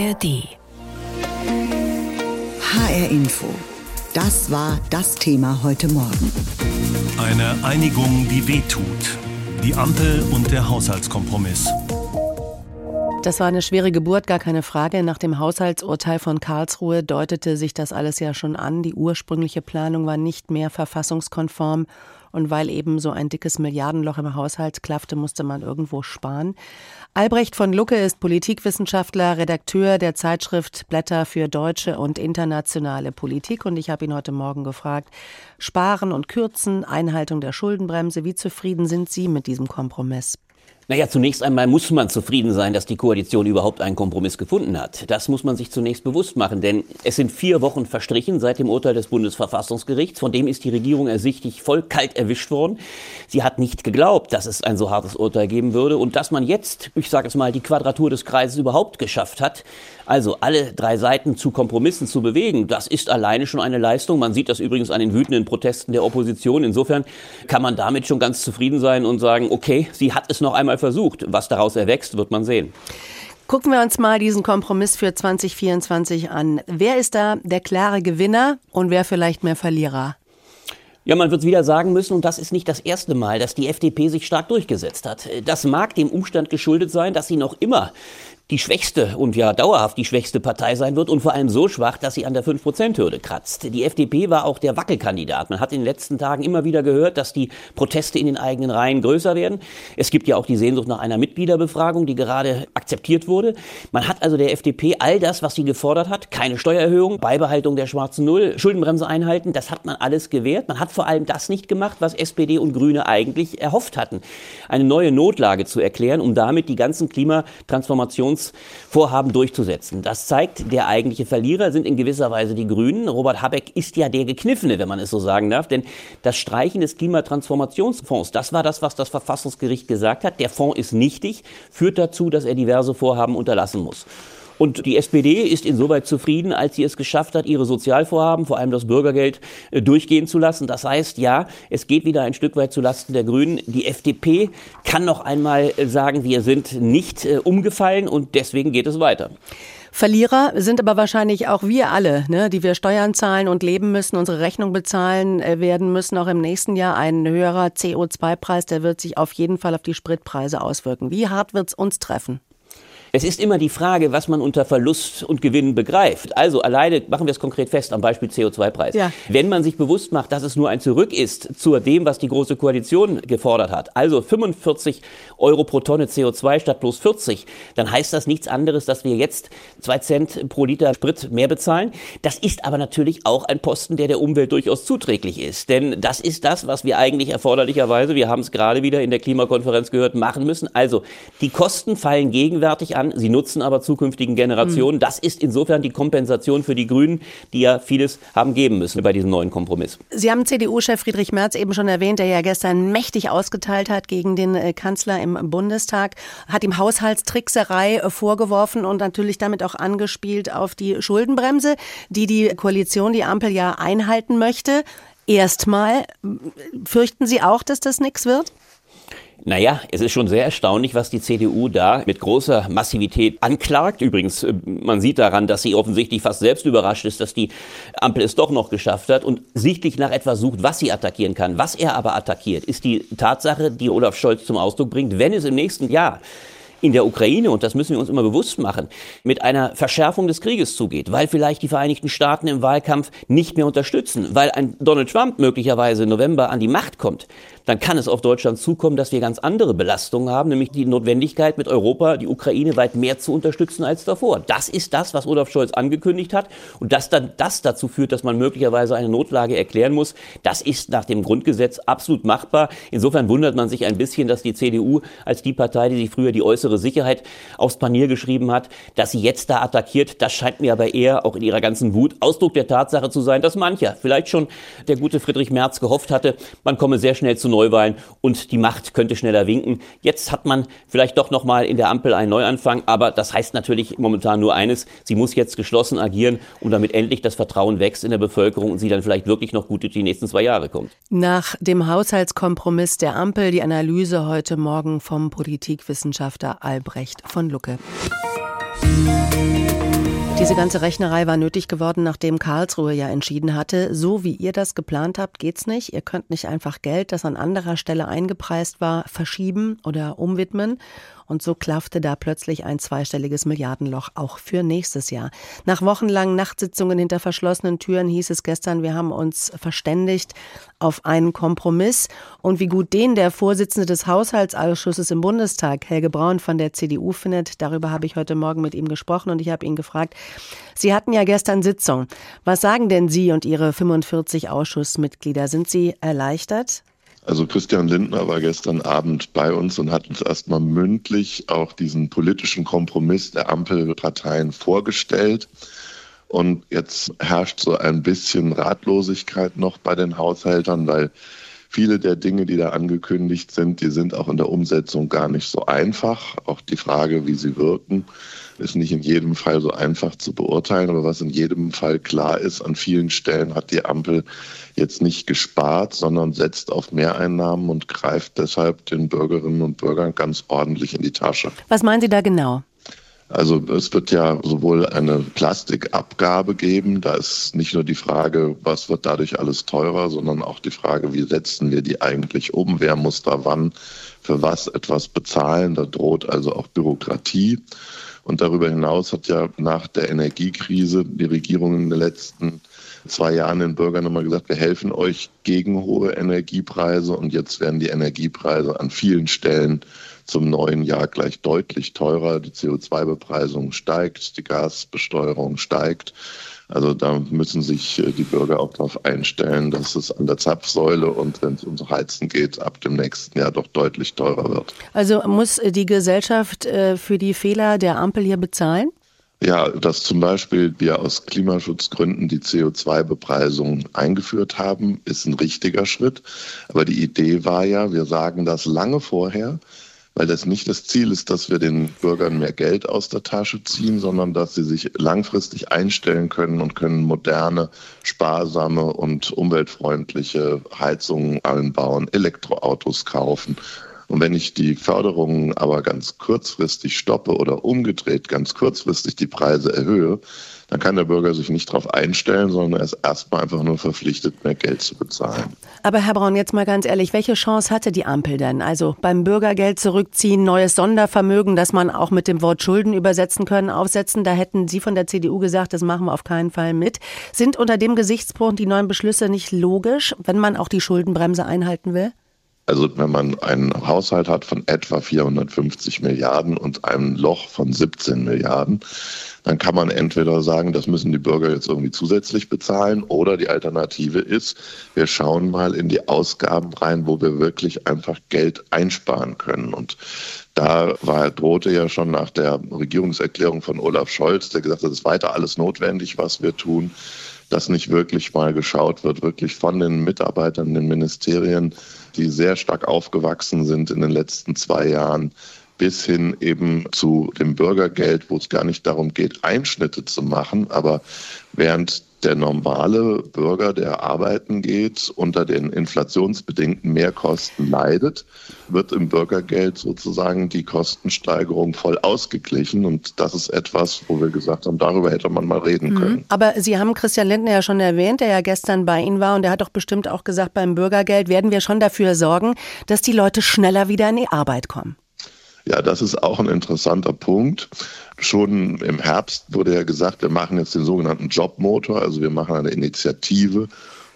ARD. HR Info. Das war das Thema heute Morgen. Eine Einigung, die wehtut. Die Ampel und der Haushaltskompromiss. Das war eine schwere Geburt, gar keine Frage. Nach dem Haushaltsurteil von Karlsruhe deutete sich das alles ja schon an. Die ursprüngliche Planung war nicht mehr verfassungskonform. Und weil eben so ein dickes Milliardenloch im Haushalt klaffte, musste man irgendwo sparen. Albrecht von Lucke ist Politikwissenschaftler, Redakteur der Zeitschrift Blätter für deutsche und internationale Politik. Und ich habe ihn heute Morgen gefragt, Sparen und Kürzen, Einhaltung der Schuldenbremse, wie zufrieden sind Sie mit diesem Kompromiss? Naja, zunächst einmal muss man zufrieden sein, dass die Koalition überhaupt einen Kompromiss gefunden hat. Das muss man sich zunächst bewusst machen, denn es sind vier Wochen verstrichen seit dem Urteil des Bundesverfassungsgerichts. Von dem ist die Regierung ersichtlich voll kalt erwischt worden. Sie hat nicht geglaubt, dass es ein so hartes Urteil geben würde und dass man jetzt, ich sage es mal, die Quadratur des Kreises überhaupt geschafft hat. Also alle drei Seiten zu Kompromissen zu bewegen, das ist alleine schon eine Leistung. Man sieht das übrigens an den wütenden Protesten der Opposition. Insofern kann man damit schon ganz zufrieden sein und sagen, okay, sie hat es noch einmal versucht. Was daraus erwächst, wird man sehen. Gucken wir uns mal diesen Kompromiss für 2024 an. Wer ist da der klare Gewinner und wer vielleicht mehr Verlierer? Ja, man wird wieder sagen müssen, und das ist nicht das erste Mal, dass die FDP sich stark durchgesetzt hat. Das mag dem Umstand geschuldet sein, dass sie noch immer die schwächste und ja dauerhaft die schwächste Partei sein wird und vor allem so schwach, dass sie an der 5-Prozent-Hürde kratzt. Die FDP war auch der Wackelkandidat. Man hat in den letzten Tagen immer wieder gehört, dass die Proteste in den eigenen Reihen größer werden. Es gibt ja auch die Sehnsucht nach einer Mitgliederbefragung, die gerade akzeptiert wurde. Man hat also der FDP all das, was sie gefordert hat, keine Steuererhöhung, Beibehaltung der schwarzen Null, Schuldenbremse einhalten, das hat man alles gewährt. Man hat vor allem das nicht gemacht, was SPD und Grüne eigentlich erhofft hatten. Eine neue Notlage zu erklären, um damit die ganzen Klimatransformations Vorhaben durchzusetzen. Das zeigt, der eigentliche Verlierer sind in gewisser Weise die Grünen. Robert Habeck ist ja der Gekniffene, wenn man es so sagen darf, denn das Streichen des Klimatransformationsfonds, das war das, was das Verfassungsgericht gesagt hat. Der Fonds ist nichtig, führt dazu, dass er diverse Vorhaben unterlassen muss. Und die SPD ist insoweit zufrieden, als sie es geschafft hat, ihre Sozialvorhaben, vor allem das Bürgergeld, äh, durchgehen zu lassen. Das heißt, ja, es geht wieder ein Stück weit zulasten der Grünen. Die FDP kann noch einmal äh, sagen, wir sind nicht äh, umgefallen und deswegen geht es weiter. Verlierer sind aber wahrscheinlich auch wir alle, ne, die wir Steuern zahlen und leben müssen, unsere Rechnung bezahlen werden müssen. Auch im nächsten Jahr ein höherer CO2-Preis, der wird sich auf jeden Fall auf die Spritpreise auswirken. Wie hart wird es uns treffen? Es ist immer die Frage, was man unter Verlust und Gewinn begreift. Also alleine machen wir es konkret fest am Beispiel CO2-Preis. Ja. Wenn man sich bewusst macht, dass es nur ein Zurück ist zu dem, was die Große Koalition gefordert hat, also 45 Euro pro Tonne CO2 statt bloß 40, dann heißt das nichts anderes, dass wir jetzt zwei Cent pro Liter Sprit mehr bezahlen. Das ist aber natürlich auch ein Posten, der der Umwelt durchaus zuträglich ist. Denn das ist das, was wir eigentlich erforderlicherweise, wir haben es gerade wieder in der Klimakonferenz gehört, machen müssen. Also die Kosten fallen gegenwärtig an an. Sie nutzen aber zukünftigen Generationen. Mhm. Das ist insofern die Kompensation für die Grünen, die ja vieles haben geben müssen bei diesem neuen Kompromiss. Sie haben CDU-Chef Friedrich Merz eben schon erwähnt, der ja gestern mächtig ausgeteilt hat gegen den äh, Kanzler im Bundestag, hat ihm Haushaltstrickserei äh, vorgeworfen und natürlich damit auch angespielt auf die Schuldenbremse, die die Koalition, die Ampel ja einhalten möchte. Erstmal, fürchten Sie auch, dass das nichts wird? Naja, es ist schon sehr erstaunlich, was die CDU da mit großer Massivität anklagt. Übrigens, äh, man sieht daran, dass sie offensichtlich fast selbst überrascht ist, dass die Ampel es doch noch geschafft hat und sichtlich nach etwas sucht, was sie attackieren kann. Was er aber attackiert, ist die Tatsache, die Olaf Scholz zum Ausdruck bringt, wenn es im nächsten Jahr in der Ukraine, und das müssen wir uns immer bewusst machen, mit einer Verschärfung des Krieges zugeht, weil vielleicht die Vereinigten Staaten im Wahlkampf nicht mehr unterstützen, weil ein Donald Trump möglicherweise im November an die Macht kommt, dann kann es auf Deutschland zukommen, dass wir ganz andere Belastungen haben, nämlich die Notwendigkeit, mit Europa die Ukraine weit mehr zu unterstützen als davor. Das ist das, was Olaf Scholz angekündigt hat. Und dass dann das dazu führt, dass man möglicherweise eine Notlage erklären muss, das ist nach dem Grundgesetz absolut machbar. Insofern wundert man sich ein bisschen, dass die CDU als die Partei, die sich früher die äußere Sicherheit aufs Panier geschrieben hat, dass sie jetzt da attackiert. Das scheint mir aber eher auch in ihrer ganzen Wut Ausdruck der Tatsache zu sein, dass mancher, vielleicht schon der gute Friedrich Merz gehofft hatte, man komme sehr schnell zu Neuwahlen und die Macht könnte schneller winken. Jetzt hat man vielleicht doch noch mal in der Ampel einen Neuanfang, aber das heißt natürlich momentan nur eines, sie muss jetzt geschlossen agieren, um damit endlich das Vertrauen wächst in der Bevölkerung und sie dann vielleicht wirklich noch gut durch die nächsten zwei Jahre kommt. Nach dem Haushaltskompromiss der Ampel die Analyse heute Morgen vom Politikwissenschaftler Albrecht von Lucke. Diese ganze Rechnerei war nötig geworden, nachdem Karlsruhe ja entschieden hatte, so wie ihr das geplant habt, geht's nicht. Ihr könnt nicht einfach Geld, das an anderer Stelle eingepreist war, verschieben oder umwidmen. Und so klaffte da plötzlich ein zweistelliges Milliardenloch auch für nächstes Jahr. Nach wochenlangen Nachtsitzungen hinter verschlossenen Türen hieß es gestern, wir haben uns verständigt auf einen Kompromiss. Und wie gut den der Vorsitzende des Haushaltsausschusses im Bundestag, Helge Braun von der CDU, findet, darüber habe ich heute Morgen mit ihm gesprochen und ich habe ihn gefragt, Sie hatten ja gestern Sitzung. Was sagen denn Sie und Ihre 45 Ausschussmitglieder? Sind Sie erleichtert? Also Christian Lindner war gestern Abend bei uns und hat uns erstmal mündlich auch diesen politischen Kompromiss der Ampelparteien vorgestellt. Und jetzt herrscht so ein bisschen Ratlosigkeit noch bei den Haushältern, weil viele der Dinge, die da angekündigt sind, die sind auch in der Umsetzung gar nicht so einfach. Auch die Frage, wie sie wirken ist nicht in jedem Fall so einfach zu beurteilen, aber was in jedem Fall klar ist, an vielen Stellen hat die Ampel jetzt nicht gespart, sondern setzt auf Mehreinnahmen und greift deshalb den Bürgerinnen und Bürgern ganz ordentlich in die Tasche. Was meinen Sie da genau? Also es wird ja sowohl eine Plastikabgabe geben, da ist nicht nur die Frage, was wird dadurch alles teurer, sondern auch die Frage, wie setzen wir die eigentlich um, wer muss da wann für was etwas bezahlen, da droht also auch Bürokratie. Und darüber hinaus hat ja nach der Energiekrise die Regierung in den letzten zwei Jahren den Bürgern immer gesagt, wir helfen euch gegen hohe Energiepreise. Und jetzt werden die Energiepreise an vielen Stellen zum neuen Jahr gleich deutlich teurer. Die CO2-Bepreisung steigt, die Gasbesteuerung steigt. Also da müssen sich äh, die Bürger auch darauf einstellen, dass es an der Zapfsäule und wenn es ums Heizen geht, ab dem nächsten Jahr doch deutlich teurer wird. Also muss äh, die Gesellschaft äh, für die Fehler der Ampel hier bezahlen? Ja, dass zum Beispiel wir aus Klimaschutzgründen die CO2-Bepreisung eingeführt haben, ist ein richtiger Schritt. Aber die Idee war ja, wir sagen das lange vorher, weil das nicht das Ziel ist, dass wir den Bürgern mehr Geld aus der Tasche ziehen, sondern dass sie sich langfristig einstellen können und können moderne, sparsame und umweltfreundliche Heizungen einbauen, Elektroautos kaufen. Und wenn ich die Förderungen aber ganz kurzfristig stoppe oder umgedreht ganz kurzfristig die Preise erhöhe, dann kann der Bürger sich nicht darauf einstellen, sondern er ist erstmal einfach nur verpflichtet, mehr Geld zu bezahlen. Aber Herr Braun, jetzt mal ganz ehrlich, welche Chance hatte die Ampel denn? Also beim Bürgergeld zurückziehen, neues Sondervermögen, das man auch mit dem Wort Schulden übersetzen können, aufsetzen, da hätten Sie von der CDU gesagt, das machen wir auf keinen Fall mit. Sind unter dem Gesichtspunkt die neuen Beschlüsse nicht logisch, wenn man auch die Schuldenbremse einhalten will? Also wenn man einen Haushalt hat von etwa 450 Milliarden und einem Loch von 17 Milliarden, dann kann man entweder sagen, das müssen die Bürger jetzt irgendwie zusätzlich bezahlen oder die Alternative ist, wir schauen mal in die Ausgaben rein, wo wir wirklich einfach Geld einsparen können. Und da war, drohte ja schon nach der Regierungserklärung von Olaf Scholz, der gesagt hat, es ist weiter alles notwendig, was wir tun dass nicht wirklich mal geschaut wird, wirklich von den Mitarbeitern in den Ministerien, die sehr stark aufgewachsen sind in den letzten zwei Jahren, bis hin eben zu dem Bürgergeld, wo es gar nicht darum geht, Einschnitte zu machen, aber während der normale Bürger, der arbeiten geht, unter den inflationsbedingten Mehrkosten leidet, wird im Bürgergeld sozusagen die Kostensteigerung voll ausgeglichen. Und das ist etwas, wo wir gesagt haben, darüber hätte man mal reden mhm. können. Aber Sie haben Christian Lindner ja schon erwähnt, der ja gestern bei Ihnen war und der hat doch bestimmt auch gesagt, beim Bürgergeld werden wir schon dafür sorgen, dass die Leute schneller wieder in die Arbeit kommen. Ja, das ist auch ein interessanter Punkt. Schon im Herbst wurde ja gesagt, wir machen jetzt den sogenannten Jobmotor, also wir machen eine Initiative,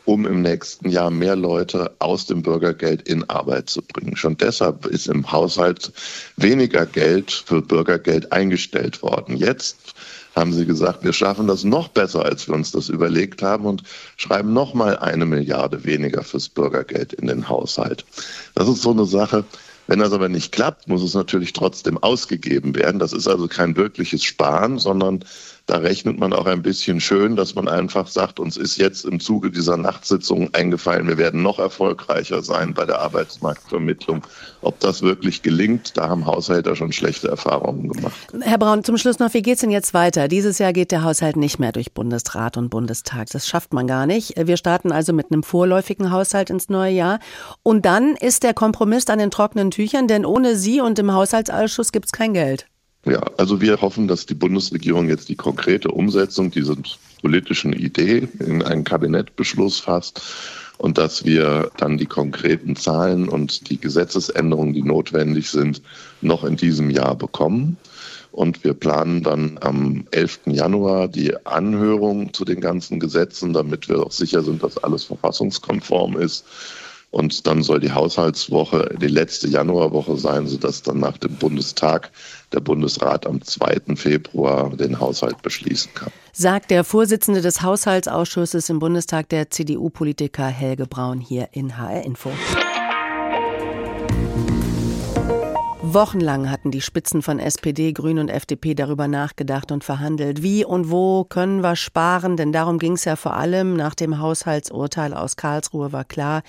um im nächsten Jahr mehr Leute aus dem Bürgergeld in Arbeit zu bringen. Schon deshalb ist im Haushalt weniger Geld für Bürgergeld eingestellt worden. Jetzt haben sie gesagt, wir schaffen das noch besser, als wir uns das überlegt haben und schreiben noch mal eine Milliarde weniger fürs Bürgergeld in den Haushalt. Das ist so eine Sache, wenn das aber nicht klappt, muss es natürlich trotzdem ausgegeben werden. Das ist also kein wirkliches Sparen, sondern da rechnet man auch ein bisschen schön, dass man einfach sagt, uns ist jetzt im Zuge dieser Nachtsitzung eingefallen, wir werden noch erfolgreicher sein bei der Arbeitsmarktvermittlung. Ob das wirklich gelingt, da haben Haushalte schon schlechte Erfahrungen gemacht. Herr Braun, zum Schluss noch, wie geht es denn jetzt weiter? Dieses Jahr geht der Haushalt nicht mehr durch Bundesrat und Bundestag. Das schafft man gar nicht. Wir starten also mit einem vorläufigen Haushalt ins neue Jahr. Und dann ist der Kompromiss an den trockenen Tüchern, denn ohne Sie und im Haushaltsausschuss gibt es kein Geld. Ja, also wir hoffen, dass die Bundesregierung jetzt die konkrete Umsetzung dieser politischen Idee in einen Kabinettbeschluss fasst und dass wir dann die konkreten Zahlen und die Gesetzesänderungen, die notwendig sind, noch in diesem Jahr bekommen. Und wir planen dann am 11. Januar die Anhörung zu den ganzen Gesetzen, damit wir auch sicher sind, dass alles verfassungskonform ist. Und dann soll die Haushaltswoche die letzte Januarwoche sein, sodass dann nach dem Bundestag der Bundesrat am 2. Februar den Haushalt beschließen kann. Sagt der Vorsitzende des Haushaltsausschusses im Bundestag, der CDU-Politiker Helge Braun hier in HR Info. Wochenlang hatten die Spitzen von SPD, Grün und FDP darüber nachgedacht und verhandelt. Wie und wo können wir sparen? Denn darum ging es ja vor allem. Nach dem Haushaltsurteil aus Karlsruhe war klar,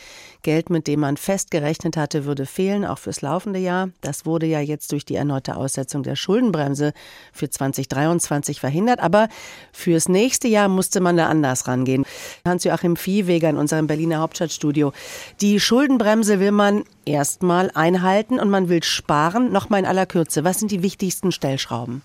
Geld, mit dem man fest gerechnet hatte, würde fehlen, auch fürs laufende Jahr. Das wurde ja jetzt durch die erneute Aussetzung der Schuldenbremse für 2023 verhindert. Aber fürs nächste Jahr musste man da anders rangehen. Hans-Joachim Viehweger in unserem Berliner Hauptstadtstudio. Die Schuldenbremse will man erstmal einhalten und man will sparen. Nochmal in aller Kürze. Was sind die wichtigsten Stellschrauben?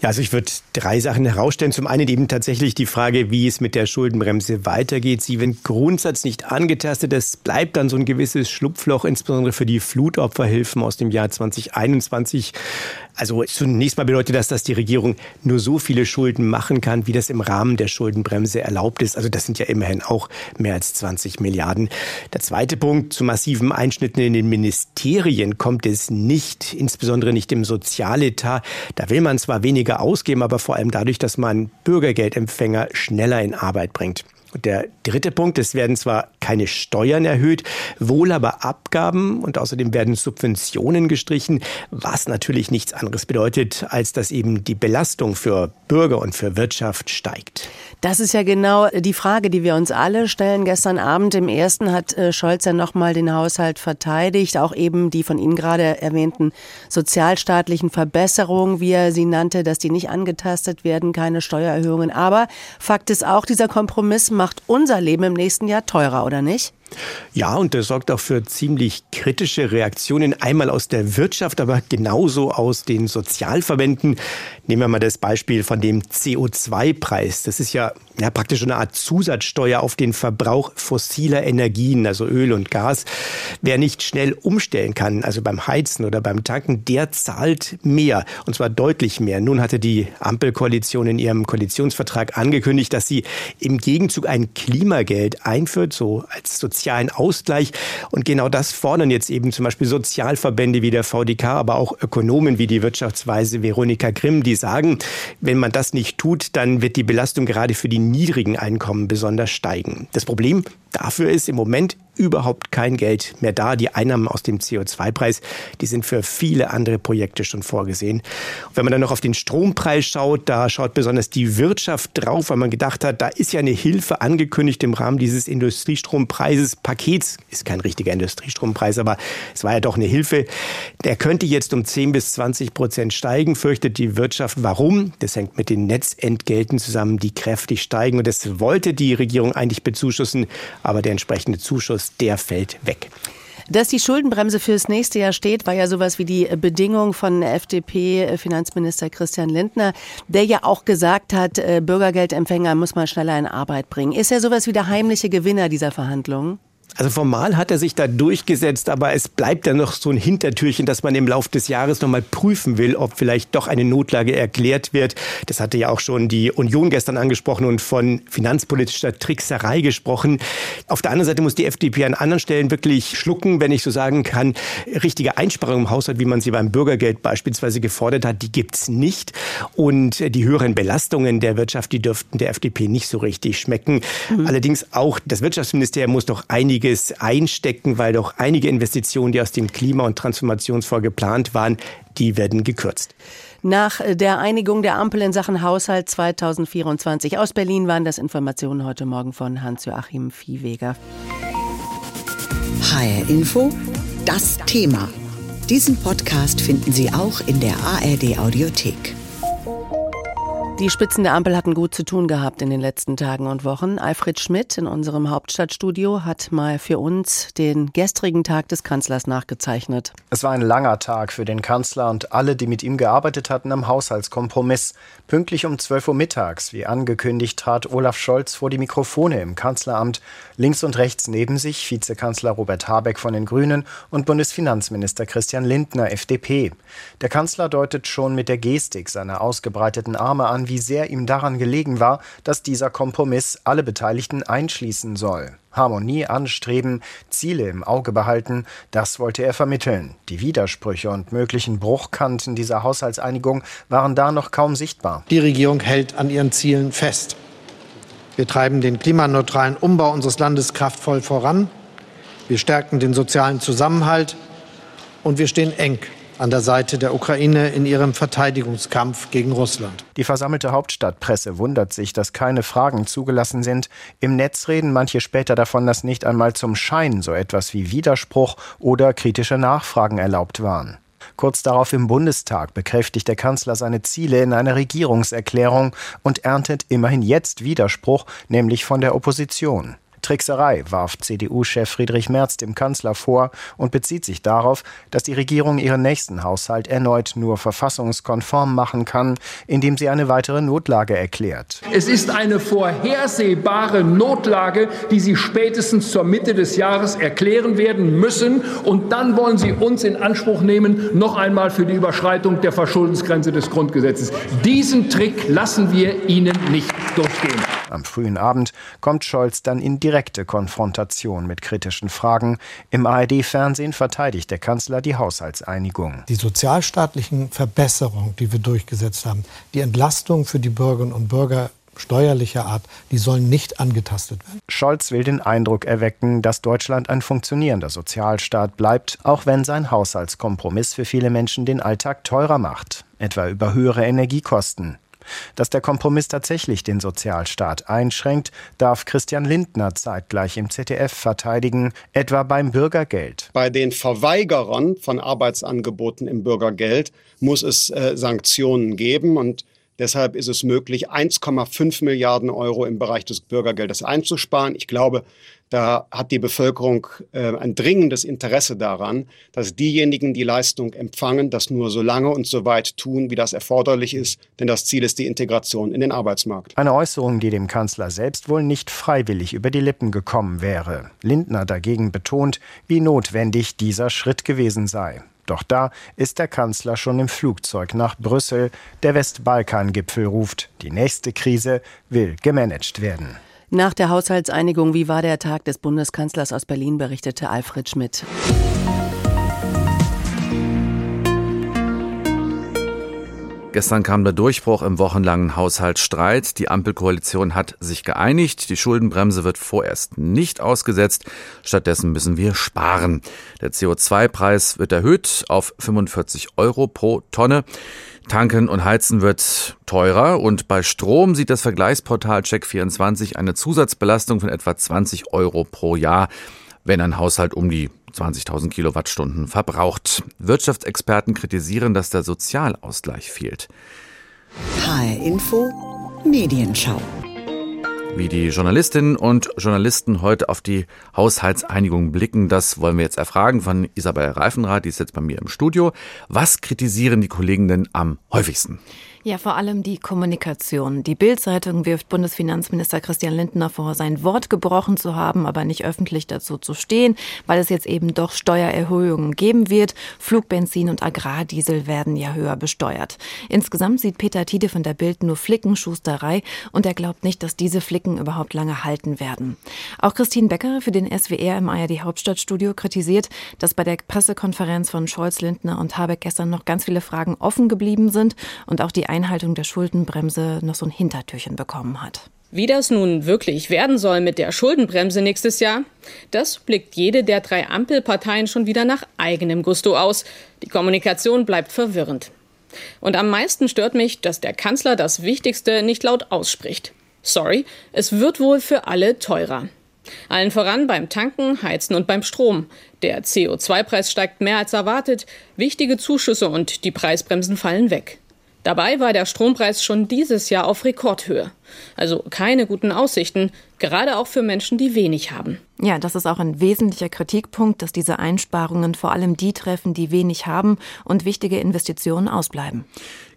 Ja, also ich würde drei Sachen herausstellen. Zum einen eben tatsächlich die Frage, wie es mit der Schuldenbremse weitergeht. Sie wird Grundsatz nicht angetastet. Es bleibt dann so ein gewisses Schlupfloch, insbesondere für die Flutopferhilfen aus dem Jahr 2021. Also zunächst mal bedeutet das, dass die Regierung nur so viele Schulden machen kann, wie das im Rahmen der Schuldenbremse erlaubt ist. Also das sind ja immerhin auch mehr als 20 Milliarden. Der zweite Punkt, zu massiven Einschnitten in den Ministerien kommt es nicht, insbesondere nicht im Sozialetat. Da will man zwar weniger ausgeben, aber vor allem dadurch, dass man Bürgergeldempfänger schneller in Arbeit bringt. Und der dritte Punkt, es werden zwar keine Steuern erhöht, wohl aber Abgaben und außerdem werden Subventionen gestrichen, was natürlich nichts anderes bedeutet, als dass eben die Belastung für Bürger und für Wirtschaft steigt. Das ist ja genau die Frage, die wir uns alle stellen. Gestern Abend im ersten hat äh, Scholz ja nochmal den Haushalt verteidigt, auch eben die von Ihnen gerade erwähnten sozialstaatlichen Verbesserungen, wie er sie nannte, dass die nicht angetastet werden, keine Steuererhöhungen. Aber Fakt ist auch, dieser Kompromiss macht unser Leben im nächsten Jahr teurer, oder nicht? Ja, und das sorgt auch für ziemlich kritische Reaktionen, einmal aus der Wirtschaft, aber genauso aus den Sozialverbänden. Nehmen wir mal das Beispiel von dem CO2-Preis. Das ist ja, ja praktisch eine Art Zusatzsteuer auf den Verbrauch fossiler Energien, also Öl und Gas. Wer nicht schnell umstellen kann, also beim Heizen oder beim Tanken, der zahlt mehr, und zwar deutlich mehr. Nun hatte die Ampelkoalition in ihrem Koalitionsvertrag angekündigt, dass sie im Gegenzug ein Klimageld einführt, so als Sozial sozialen Ausgleich. Und genau das fordern jetzt eben zum Beispiel Sozialverbände wie der VDK, aber auch Ökonomen wie die Wirtschaftsweise Veronika Grimm, die sagen, wenn man das nicht tut, dann wird die Belastung gerade für die niedrigen Einkommen besonders steigen. Das Problem dafür ist im Moment überhaupt kein Geld mehr da. Die Einnahmen aus dem CO2-Preis, die sind für viele andere Projekte schon vorgesehen. Und wenn man dann noch auf den Strompreis schaut, da schaut besonders die Wirtschaft drauf, weil man gedacht hat, da ist ja eine Hilfe angekündigt im Rahmen dieses Industrietrompreises. Pakets ist kein richtiger Industriestrompreis, aber es war ja doch eine Hilfe. Der könnte jetzt um 10 bis 20 Prozent steigen, fürchtet die Wirtschaft. Warum? Das hängt mit den Netzentgelten zusammen, die kräftig steigen. Und das wollte die Regierung eigentlich bezuschussen, aber der entsprechende Zuschuss der fällt weg. Dass die Schuldenbremse fürs nächste Jahr steht, war ja sowas wie die Bedingung von FDP-Finanzminister Christian Lindner, der ja auch gesagt hat, äh, Bürgergeldempfänger muss man schneller in Arbeit bringen. Ist er sowas wie der heimliche Gewinner dieser Verhandlungen? Also formal hat er sich da durchgesetzt, aber es bleibt ja noch so ein Hintertürchen, dass man im Laufe des Jahres noch mal prüfen will, ob vielleicht doch eine Notlage erklärt wird. Das hatte ja auch schon die Union gestern angesprochen und von finanzpolitischer Trickserei gesprochen. Auf der anderen Seite muss die FDP an anderen Stellen wirklich schlucken, wenn ich so sagen kann. Richtige Einsparungen im Haushalt, wie man sie beim Bürgergeld beispielsweise gefordert hat, die gibt's nicht. Und die höheren Belastungen der Wirtschaft, die dürften der FDP nicht so richtig schmecken. Mhm. Allerdings auch das Wirtschaftsministerium muss doch einige einiges einstecken, weil doch einige Investitionen, die aus dem Klima- und Transformationsfonds geplant waren, die werden gekürzt. Nach der Einigung der Ampel in Sachen Haushalt 2024 aus Berlin waren das Informationen heute Morgen von Hans-Joachim Viehweger. HR Info, das Thema. Diesen Podcast finden Sie auch in der ARD Audiothek. Die Spitzen der Ampel hatten gut zu tun gehabt in den letzten Tagen und Wochen. Alfred Schmidt in unserem Hauptstadtstudio hat mal für uns den gestrigen Tag des Kanzlers nachgezeichnet. Es war ein langer Tag für den Kanzler und alle, die mit ihm gearbeitet hatten am Haushaltskompromiss. Pünktlich um 12 Uhr mittags, wie angekündigt, trat Olaf Scholz vor die Mikrofone im Kanzleramt. Links und rechts neben sich Vizekanzler Robert Habeck von den Grünen und Bundesfinanzminister Christian Lindner, FDP. Der Kanzler deutet schon mit der Gestik seine ausgebreiteten Arme an, wie sehr ihm daran gelegen war, dass dieser Kompromiss alle Beteiligten einschließen soll. Harmonie anstreben, Ziele im Auge behalten, das wollte er vermitteln. Die Widersprüche und möglichen Bruchkanten dieser Haushaltseinigung waren da noch kaum sichtbar. Die Regierung hält an ihren Zielen fest. Wir treiben den klimaneutralen Umbau unseres Landes kraftvoll voran. Wir stärken den sozialen Zusammenhalt und wir stehen eng an der Seite der Ukraine in ihrem Verteidigungskampf gegen Russland. Die versammelte Hauptstadtpresse wundert sich, dass keine Fragen zugelassen sind. Im Netz reden manche später davon, dass nicht einmal zum Schein so etwas wie Widerspruch oder kritische Nachfragen erlaubt waren. Kurz darauf im Bundestag bekräftigt der Kanzler seine Ziele in einer Regierungserklärung und erntet immerhin jetzt Widerspruch, nämlich von der Opposition. Trickserei warf CDU-Chef Friedrich Merz dem Kanzler vor und bezieht sich darauf, dass die Regierung ihren nächsten Haushalt erneut nur verfassungskonform machen kann, indem sie eine weitere Notlage erklärt. Es ist eine vorhersehbare Notlage, die Sie spätestens zur Mitte des Jahres erklären werden müssen. Und dann wollen Sie uns in Anspruch nehmen, noch einmal für die Überschreitung der Verschuldensgrenze des Grundgesetzes. Diesen Trick lassen wir Ihnen nicht durchgehen. Am frühen Abend kommt Scholz dann in direkte Konfrontation mit kritischen Fragen. Im ARD-Fernsehen verteidigt der Kanzler die Haushaltseinigung. Die sozialstaatlichen Verbesserungen, die wir durchgesetzt haben, die Entlastung für die Bürgerinnen und Bürger steuerlicher Art, die sollen nicht angetastet werden. Scholz will den Eindruck erwecken, dass Deutschland ein funktionierender Sozialstaat bleibt, auch wenn sein Haushaltskompromiss für viele Menschen den Alltag teurer macht, etwa über höhere Energiekosten. Dass der Kompromiss tatsächlich den Sozialstaat einschränkt, darf Christian Lindner zeitgleich im ZDF verteidigen, etwa beim Bürgergeld. Bei den Verweigerern von Arbeitsangeboten im Bürgergeld muss es äh, Sanktionen geben und Deshalb ist es möglich, 1,5 Milliarden Euro im Bereich des Bürgergeldes einzusparen. Ich glaube, da hat die Bevölkerung äh, ein dringendes Interesse daran, dass diejenigen, die Leistung empfangen, das nur so lange und so weit tun, wie das erforderlich ist, denn das Ziel ist die Integration in den Arbeitsmarkt. Eine Äußerung, die dem Kanzler selbst wohl nicht freiwillig über die Lippen gekommen wäre. Lindner dagegen betont, wie notwendig dieser Schritt gewesen sei. Doch da ist der Kanzler schon im Flugzeug nach Brüssel. Der Westbalkan-Gipfel ruft, die nächste Krise will gemanagt werden. Nach der Haushaltseinigung, wie war der Tag des Bundeskanzlers aus Berlin, berichtete Alfred Schmidt. Gestern kam der Durchbruch im wochenlangen Haushaltsstreit. Die Ampelkoalition hat sich geeinigt. Die Schuldenbremse wird vorerst nicht ausgesetzt. Stattdessen müssen wir sparen. Der CO2-Preis wird erhöht auf 45 Euro pro Tonne. Tanken und Heizen wird teurer und bei Strom sieht das Vergleichsportal Check24 eine Zusatzbelastung von etwa 20 Euro pro Jahr, wenn ein Haushalt um die 20.000 Kilowattstunden verbraucht. Wirtschaftsexperten kritisieren, dass der Sozialausgleich fehlt. HR Info Medienschau. Wie die Journalistinnen und Journalisten heute auf die Haushaltseinigung blicken, das wollen wir jetzt erfragen von Isabel Reifenrath, die ist jetzt bei mir im Studio. Was kritisieren die Kollegen denn am häufigsten? Ja, vor allem die Kommunikation. Die Bild-Zeitung wirft Bundesfinanzminister Christian Lindner vor, sein Wort gebrochen zu haben, aber nicht öffentlich dazu zu stehen, weil es jetzt eben doch Steuererhöhungen geben wird. Flugbenzin und Agrardiesel werden ja höher besteuert. Insgesamt sieht Peter Tiede von der Bild nur Flickenschusterei und er glaubt nicht, dass diese Flicken überhaupt lange halten werden. Auch Christine Becker für den SWR im ARD Hauptstadtstudio kritisiert, dass bei der Pressekonferenz von Scholz, Lindner und Habeck gestern noch ganz viele Fragen offen geblieben sind und auch die Einhaltung der Schuldenbremse noch so ein Hintertürchen bekommen hat. Wie das nun wirklich werden soll mit der Schuldenbremse nächstes Jahr, das blickt jede der drei Ampelparteien schon wieder nach eigenem Gusto aus. Die Kommunikation bleibt verwirrend. Und am meisten stört mich, dass der Kanzler das Wichtigste nicht laut ausspricht. Sorry, es wird wohl für alle teurer. Allen voran beim Tanken, Heizen und beim Strom. Der CO2-Preis steigt mehr als erwartet, wichtige Zuschüsse und die Preisbremsen fallen weg. Dabei war der Strompreis schon dieses Jahr auf Rekordhöhe. Also keine guten Aussichten, gerade auch für Menschen, die wenig haben. Ja, das ist auch ein wesentlicher Kritikpunkt, dass diese Einsparungen vor allem die treffen, die wenig haben und wichtige Investitionen ausbleiben.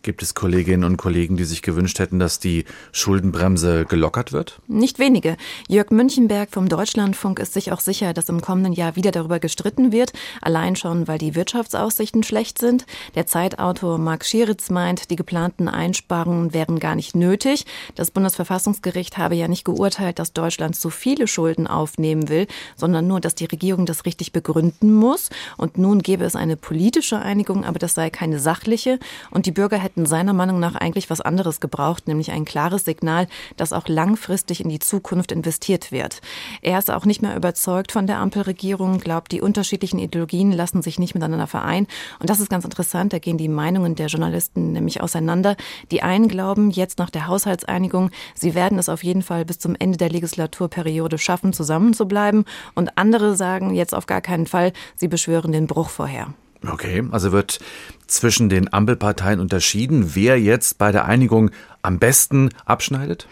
Gibt es Kolleginnen und Kollegen, die sich gewünscht hätten, dass die Schuldenbremse gelockert wird? Nicht wenige. Jörg Münchenberg vom Deutschlandfunk ist sich auch sicher, dass im kommenden Jahr wieder darüber gestritten wird. Allein schon, weil die Wirtschaftsaussichten schlecht sind. Der Zeitautor Marc Schieritz meint, die geplanten Einsparungen wären gar nicht nötig. Das Bundesverfassungsgericht habe ja nicht geurteilt, dass Deutschland zu viele Schulden aufnehmen will, sondern nur, dass die Regierung das richtig begründen muss. Und nun gäbe es eine politische Einigung, aber das sei keine sachliche. Und die Bürger hätten hätten seiner Meinung nach eigentlich was anderes gebraucht, nämlich ein klares Signal, dass auch langfristig in die Zukunft investiert wird. Er ist auch nicht mehr überzeugt von der Ampelregierung, glaubt, die unterschiedlichen Ideologien lassen sich nicht miteinander vereinen. Und das ist ganz interessant, da gehen die Meinungen der Journalisten nämlich auseinander. Die einen glauben, jetzt nach der Haushaltseinigung, sie werden es auf jeden Fall bis zum Ende der Legislaturperiode schaffen, zusammenzubleiben. Und andere sagen jetzt auf gar keinen Fall, sie beschwören den Bruch vorher. Okay, also wird zwischen den Ampelparteien unterschieden, wer jetzt bei der Einigung am besten abschneidet?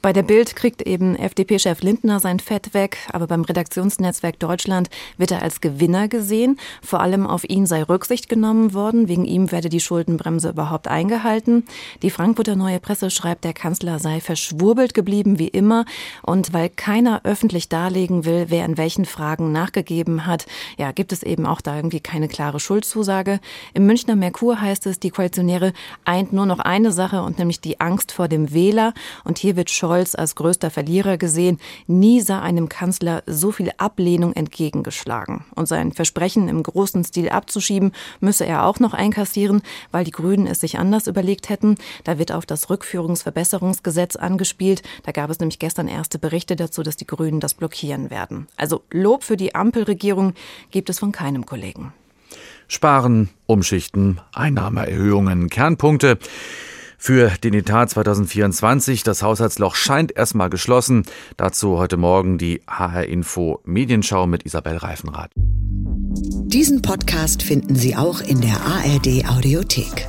Bei der Bild kriegt eben FDP-Chef Lindner sein Fett weg, aber beim Redaktionsnetzwerk Deutschland wird er als Gewinner gesehen. Vor allem auf ihn sei Rücksicht genommen worden. Wegen ihm werde die Schuldenbremse überhaupt eingehalten. Die Frankfurter Neue Presse schreibt, der Kanzler sei verschwurbelt geblieben wie immer. Und weil keiner öffentlich darlegen will, wer in welchen Fragen nachgegeben hat, ja, gibt es eben auch da irgendwie keine klare Schuldzusage. Im Münchner Merkur heißt es, die Koalitionäre eint nur noch eine Sache und nämlich die Angst vor dem Wähler. Und hier wird Scholz als größter Verlierer gesehen. Nie sah einem Kanzler so viel Ablehnung entgegengeschlagen. Und sein Versprechen im großen Stil abzuschieben, müsse er auch noch einkassieren, weil die Grünen es sich anders überlegt hätten. Da wird auf das Rückführungsverbesserungsgesetz angespielt. Da gab es nämlich gestern erste Berichte dazu, dass die Grünen das blockieren werden. Also Lob für die Ampelregierung gibt es von keinem Kollegen. Sparen, Umschichten, Einnahmeerhöhungen, Kernpunkte. Für den Etat 2024. Das Haushaltsloch scheint erstmal geschlossen. Dazu heute Morgen die HR Info Medienschau mit Isabel Reifenrath. Diesen Podcast finden Sie auch in der ARD Audiothek.